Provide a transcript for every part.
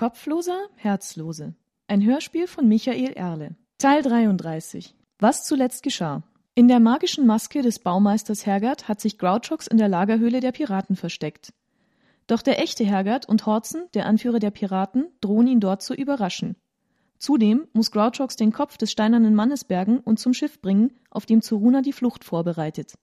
Kopfloser, Herzlose. Ein Hörspiel von Michael Erle. Teil 33. Was zuletzt geschah. In der magischen Maske des Baumeisters Hergert hat sich Grouchox in der Lagerhöhle der Piraten versteckt. Doch der echte Hergert und Horzen, der Anführer der Piraten, drohen ihn dort zu überraschen. Zudem muss Grouchox den Kopf des steinernen Mannes bergen und zum Schiff bringen, auf dem Zuruna die Flucht vorbereitet.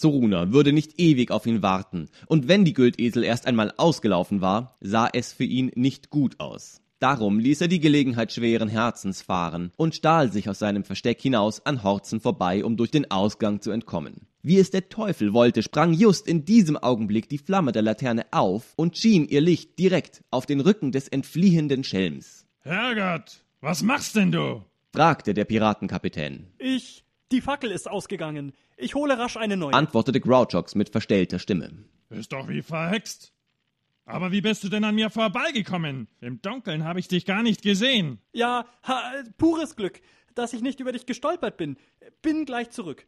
Zoruna würde nicht ewig auf ihn warten, und wenn die Güldesel erst einmal ausgelaufen war, sah es für ihn nicht gut aus. Darum ließ er die Gelegenheit schweren Herzens fahren und stahl sich aus seinem Versteck hinaus an Horzen vorbei, um durch den Ausgang zu entkommen. Wie es der Teufel wollte, sprang just in diesem Augenblick die Flamme der Laterne auf und schien ihr Licht direkt auf den Rücken des entfliehenden Schelms. Herrgott, was machst denn du? fragte der Piratenkapitän. Ich. Die Fackel ist ausgegangen. Ich hole rasch eine neue. Antwortete Grouchox mit verstellter Stimme. Ist doch wie verhext. Aber wie bist du denn an mir vorbeigekommen? Im Dunkeln habe ich dich gar nicht gesehen. ja, ha, pures Glück, dass ich nicht über dich gestolpert bin. Bin gleich zurück.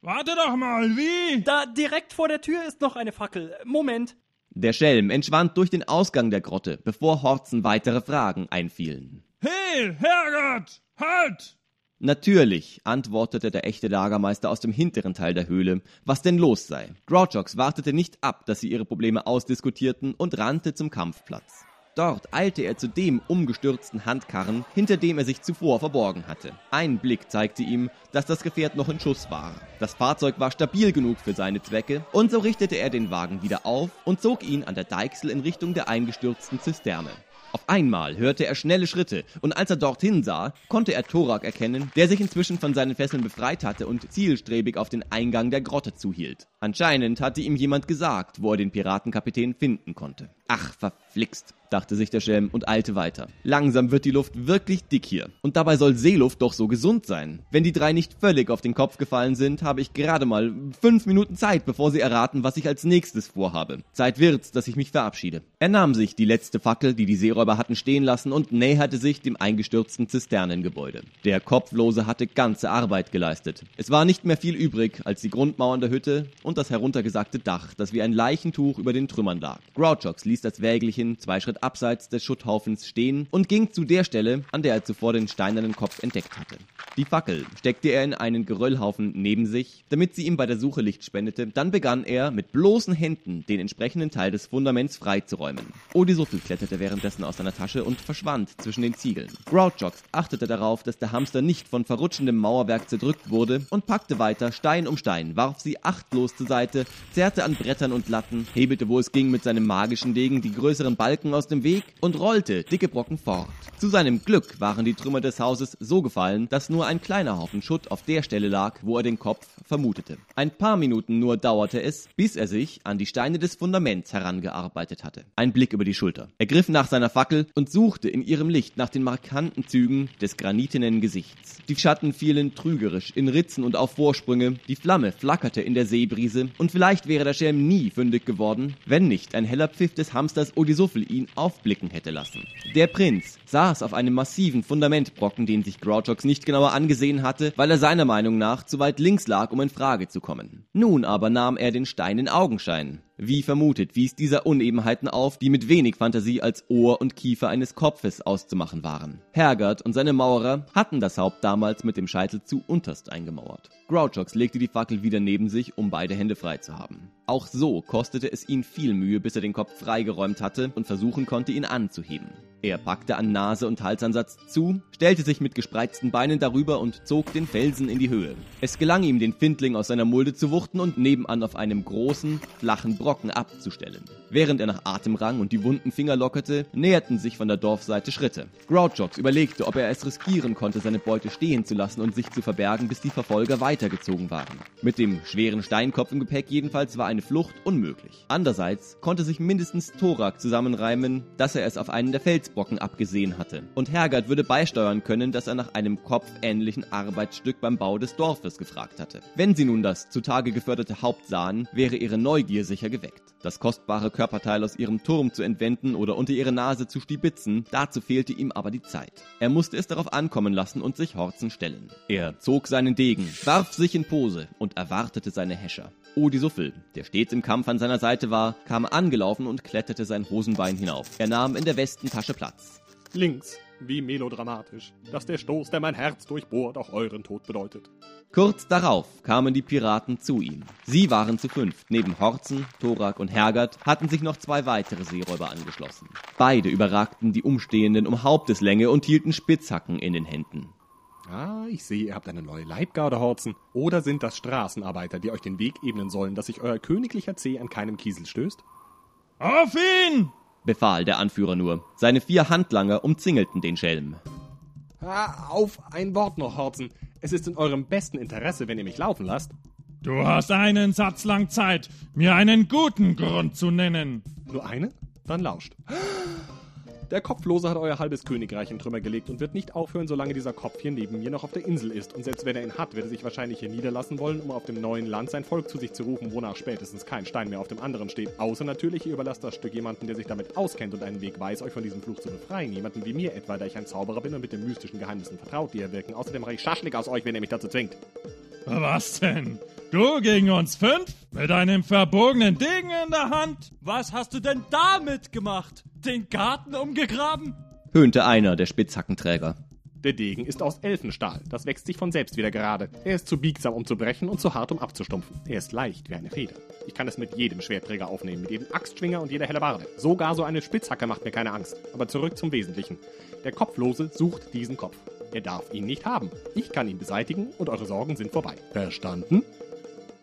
Warte doch mal, wie? Da direkt vor der Tür ist noch eine Fackel. Moment. Der Schelm entschwand durch den Ausgang der Grotte, bevor Horzen weitere Fragen einfielen. Hey, Herrgott, halt! Natürlich, antwortete der echte Lagermeister aus dem hinteren Teil der Höhle, was denn los sei. Grouchox wartete nicht ab, dass sie ihre Probleme ausdiskutierten und rannte zum Kampfplatz. Dort eilte er zu dem umgestürzten Handkarren, hinter dem er sich zuvor verborgen hatte. Ein Blick zeigte ihm, dass das Gefährt noch in Schuss war. Das Fahrzeug war stabil genug für seine Zwecke, und so richtete er den Wagen wieder auf und zog ihn an der Deichsel in Richtung der eingestürzten Zisterne. Auf einmal hörte er schnelle Schritte, und als er dorthin sah, konnte er Thorak erkennen, der sich inzwischen von seinen Fesseln befreit hatte und zielstrebig auf den Eingang der Grotte zuhielt. Anscheinend hatte ihm jemand gesagt, wo er den Piratenkapitän finden konnte. Ach, verflixt, dachte sich der Schelm und eilte weiter. Langsam wird die Luft wirklich dick hier. Und dabei soll Seeluft doch so gesund sein. Wenn die drei nicht völlig auf den Kopf gefallen sind, habe ich gerade mal fünf Minuten Zeit, bevor sie erraten, was ich als nächstes vorhabe. Zeit wird's, dass ich mich verabschiede. Er nahm sich die letzte Fackel, die die Seeräuber hatten stehen lassen, und näherte sich dem eingestürzten Zisternengebäude. Der Kopflose hatte ganze Arbeit geleistet. Es war nicht mehr viel übrig als die Grundmauern der Hütte und das heruntergesagte Dach, das wie ein Leichentuch über den Trümmern lag. Grouchox ließ das Wägelchen zwei Schritt abseits des Schutthaufens stehen und ging zu der Stelle, an der er zuvor den steinernen Kopf entdeckt hatte. Die Fackel steckte er in einen Geröllhaufen neben sich, damit sie ihm bei der Suche Licht spendete. Dann begann er, mit bloßen Händen den entsprechenden Teil des Fundaments freizuräumen. Odisuffel kletterte währenddessen aus seiner Tasche und verschwand zwischen den Ziegeln. Grouchox achtete darauf, dass der Hamster nicht von verrutschendem Mauerwerk zerdrückt wurde und packte weiter Stein um Stein, warf sie achtlos zur Seite, zerrte an Brettern und Latten, hebelte wo es ging mit seinem magischen Degen die größeren Balken aus dem Weg und rollte dicke Brocken fort. Zu seinem Glück waren die Trümmer des Hauses so gefallen, dass nur ein kleiner Haufen Schutt auf der Stelle lag, wo er den Kopf vermutete. Ein paar Minuten nur dauerte es, bis er sich an die Steine des Fundaments herangearbeitet hatte. Ein Blick über die Schulter. Er griff nach seiner Fackel und suchte in ihrem Licht nach den markanten Zügen des granitenen Gesichts. Die Schatten fielen trügerisch in Ritzen und auf Vorsprünge, die Flamme flackerte in der Seebrise und vielleicht wäre der Schelm nie fündig geworden, wenn nicht ein heller Pfiff des Hamsters Odisuffel ihn aufblicken hätte lassen. Der Prinz saß auf einem massiven Fundamentbrocken, den sich Grouchox nicht genauer angesehen hatte, weil er seiner Meinung nach zu weit links lag, um in Frage zu kommen. Nun aber nahm er den Stein in Augenschein. Wie vermutet wies dieser Unebenheiten auf, die mit wenig Fantasie als Ohr und Kiefer eines Kopfes auszumachen waren. Hergert und seine Maurer hatten das Haupt damals mit dem Scheitel zu unterst eingemauert. Grouchox legte die Fackel wieder neben sich, um beide Hände frei zu haben. Auch so kostete es ihn viel Mühe, bis er den Kopf freigeräumt hatte und versuchen konnte, ihn anzuheben. Er packte an Nase und Halsansatz zu, stellte sich mit gespreizten Beinen darüber und zog den Felsen in die Höhe. Es gelang ihm, den Findling aus seiner Mulde zu wuchten und nebenan auf einem großen, flachen Brocken abzustellen. Während er nach Atem rang und die wunden Finger lockerte, näherten sich von der Dorfseite Schritte. Grouchox überlegte, ob er es riskieren konnte, seine Beute stehen zu lassen und sich zu verbergen, bis die Verfolger weitergezogen waren. Mit dem schweren Steinkopf im Gepäck jedenfalls war eine Flucht unmöglich. Andererseits konnte sich mindestens Thorak zusammenreimen, dass er es auf einen der Felsbrocken abgesehen hatte. Und Hergert würde beisteuern können, dass er nach einem kopfähnlichen Arbeitsstück beim Bau des Dorfes gefragt hatte. Wenn sie nun das zutage geförderte Haupt sahen, wäre ihre Neugier sicher geweckt. Das kostbare Körperteil aus ihrem Turm zu entwenden oder unter ihre Nase zu stibitzen, dazu fehlte ihm aber die Zeit. Er musste es darauf ankommen lassen und sich Horzen stellen. Er zog seinen Degen, warf sich in Pose und erwartete seine Häscher. Odi Suffel, der stets im Kampf an seiner Seite war, kam angelaufen und kletterte sein Hosenbein hinauf. Er nahm in der Westentasche Platz. Links, wie melodramatisch, dass der Stoß, der mein Herz durchbohrt, auch euren Tod bedeutet. Kurz darauf kamen die Piraten zu ihm. Sie waren zu fünft. Neben Horzen, Thorak und Hergert hatten sich noch zwei weitere Seeräuber angeschlossen. Beide überragten die Umstehenden um Haupteslänge und hielten Spitzhacken in den Händen. Ah, ich sehe, ihr habt eine neue Leibgarde, Horzen. Oder sind das Straßenarbeiter, die euch den Weg ebnen sollen, dass sich euer königlicher Zeh an keinem Kiesel stößt? Auf ihn! befahl der Anführer nur. Seine vier Handlanger umzingelten den Schelm. Ah, auf ein Wort noch, Horzen. Es ist in eurem besten Interesse, wenn ihr mich laufen lasst. Du hast einen Satz lang Zeit, mir einen guten Grund zu nennen. Nur einen? Dann lauscht. Der Kopflose hat euer halbes Königreich in Trümmer gelegt und wird nicht aufhören, solange dieser Kopf hier neben mir noch auf der Insel ist. Und selbst wenn er ihn hat, wird er sich wahrscheinlich hier niederlassen wollen, um auf dem neuen Land sein Volk zu sich zu rufen, wonach spätestens kein Stein mehr auf dem anderen steht. Außer natürlich, ihr überlasst das Stück jemanden, der sich damit auskennt und einen Weg weiß, euch von diesem Fluch zu befreien. Jemanden wie mir etwa, da ich ein Zauberer bin und mit den mystischen Geheimnissen vertraut, die er wirken. Außerdem mache ich Schaschlik aus euch, wenn ihr mich dazu zwingt. Was denn? Du gegen uns fünf? Mit einem verbogenen Degen in der Hand? Was hast du denn damit gemacht? Den Garten umgegraben? höhnte einer der Spitzhackenträger. Der Degen ist aus Elfenstahl. Das wächst sich von selbst wieder gerade. Er ist zu biegsam, um zu brechen und zu hart, um abzustumpfen. Er ist leicht wie eine Feder. Ich kann es mit jedem Schwertträger aufnehmen, mit jedem Axtschwinger und jeder Hellebarde. Sogar so eine Spitzhacke macht mir keine Angst. Aber zurück zum Wesentlichen. Der Kopflose sucht diesen Kopf. Er darf ihn nicht haben. Ich kann ihn beseitigen und eure Sorgen sind vorbei. Verstanden?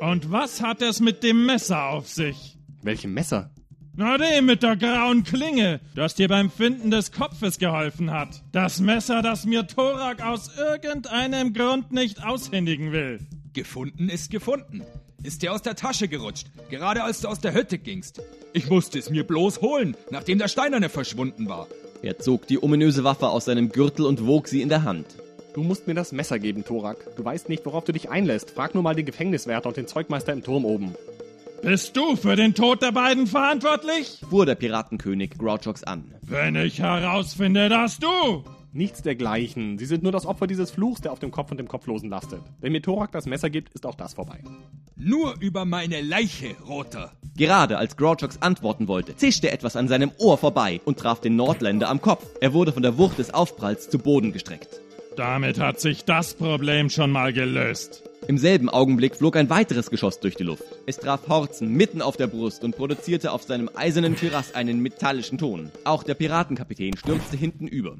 Und was hat es mit dem Messer auf sich? Welchem Messer? Na dem mit der grauen Klinge, das dir beim Finden des Kopfes geholfen hat. Das Messer, das mir Thorak aus irgendeinem Grund nicht aushändigen will. Gefunden ist gefunden. Ist dir aus der Tasche gerutscht, gerade als du aus der Hütte gingst. Ich musste es mir bloß holen, nachdem der Steinerne verschwunden war. Er zog die ominöse Waffe aus seinem Gürtel und wog sie in der Hand. Du musst mir das Messer geben, Thorak. Du weißt nicht, worauf du dich einlässt. Frag nur mal den Gefängniswärter und den Zeugmeister im Turm oben. Bist du für den Tod der beiden verantwortlich? fuhr der Piratenkönig Grouchox an. Wenn ich herausfinde, dass du. Nichts dergleichen. Sie sind nur das Opfer dieses Fluchs, der auf dem Kopf und dem Kopflosen lastet. Wenn mir Thorak das Messer gibt, ist auch das vorbei. Nur über meine Leiche, Roter. Gerade als Grouchox antworten wollte, zischte etwas an seinem Ohr vorbei und traf den Nordländer am Kopf. Er wurde von der Wucht des Aufpralls zu Boden gestreckt. Damit hat sich das Problem schon mal gelöst. Im selben Augenblick flog ein weiteres Geschoss durch die Luft. Es traf Horzen mitten auf der Brust und produzierte auf seinem eisernen Kürass einen metallischen Ton. Auch der Piratenkapitän stürzte hinten über.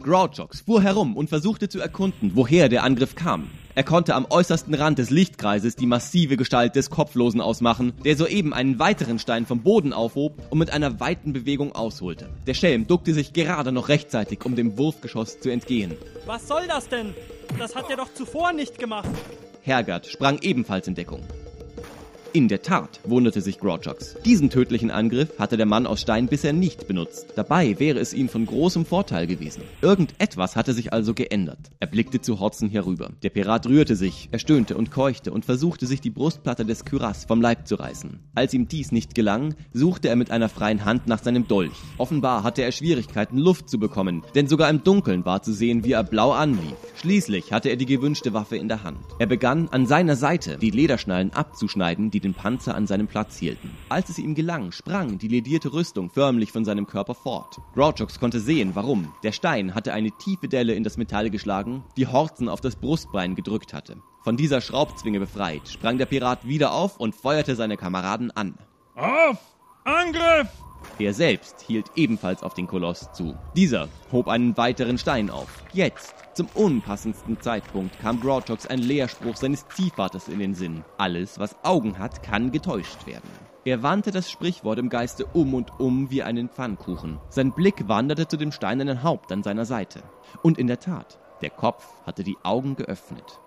Grouchox fuhr herum und versuchte zu erkunden, woher der Angriff kam. Er konnte am äußersten Rand des Lichtkreises die massive Gestalt des Kopflosen ausmachen, der soeben einen weiteren Stein vom Boden aufhob und mit einer weiten Bewegung ausholte. Der Schelm duckte sich gerade noch rechtzeitig, um dem Wurfgeschoss zu entgehen. Was soll das denn? Das hat er doch zuvor nicht gemacht. Hergert sprang ebenfalls in Deckung. In der Tat, wunderte sich Grouchox. Diesen tödlichen Angriff hatte der Mann aus Stein bisher nicht benutzt. Dabei wäre es ihm von großem Vorteil gewesen. Irgendetwas hatte sich also geändert. Er blickte zu Hodson herüber. Der Pirat rührte sich, er stöhnte und keuchte und versuchte sich die Brustplatte des Kürass vom Leib zu reißen. Als ihm dies nicht gelang, suchte er mit einer freien Hand nach seinem Dolch. Offenbar hatte er Schwierigkeiten, Luft zu bekommen, denn sogar im Dunkeln war zu sehen, wie er blau anlief. Schließlich hatte er die gewünschte Waffe in der Hand. Er begann an seiner Seite die Lederschnallen abzuschneiden, die den Panzer an seinem Platz hielten. Als es ihm gelang, sprang die ledierte Rüstung förmlich von seinem Körper fort. Grouchox konnte sehen, warum. Der Stein hatte eine tiefe Delle in das Metall geschlagen, die Horzen auf das Brustbein gedrückt hatte. Von dieser Schraubzwinge befreit, sprang der Pirat wieder auf und feuerte seine Kameraden an. Auf! Angriff! Er selbst hielt ebenfalls auf den Koloss zu. Dieser hob einen weiteren Stein auf. Jetzt, zum unpassendsten Zeitpunkt, kam Grouchox ein Lehrspruch seines Ziehvaters in den Sinn. Alles, was Augen hat, kann getäuscht werden. Er wandte das Sprichwort im Geiste um und um wie einen Pfannkuchen. Sein Blick wanderte zu dem steinernen Haupt an seiner Seite. Und in der Tat, der Kopf hatte die Augen geöffnet.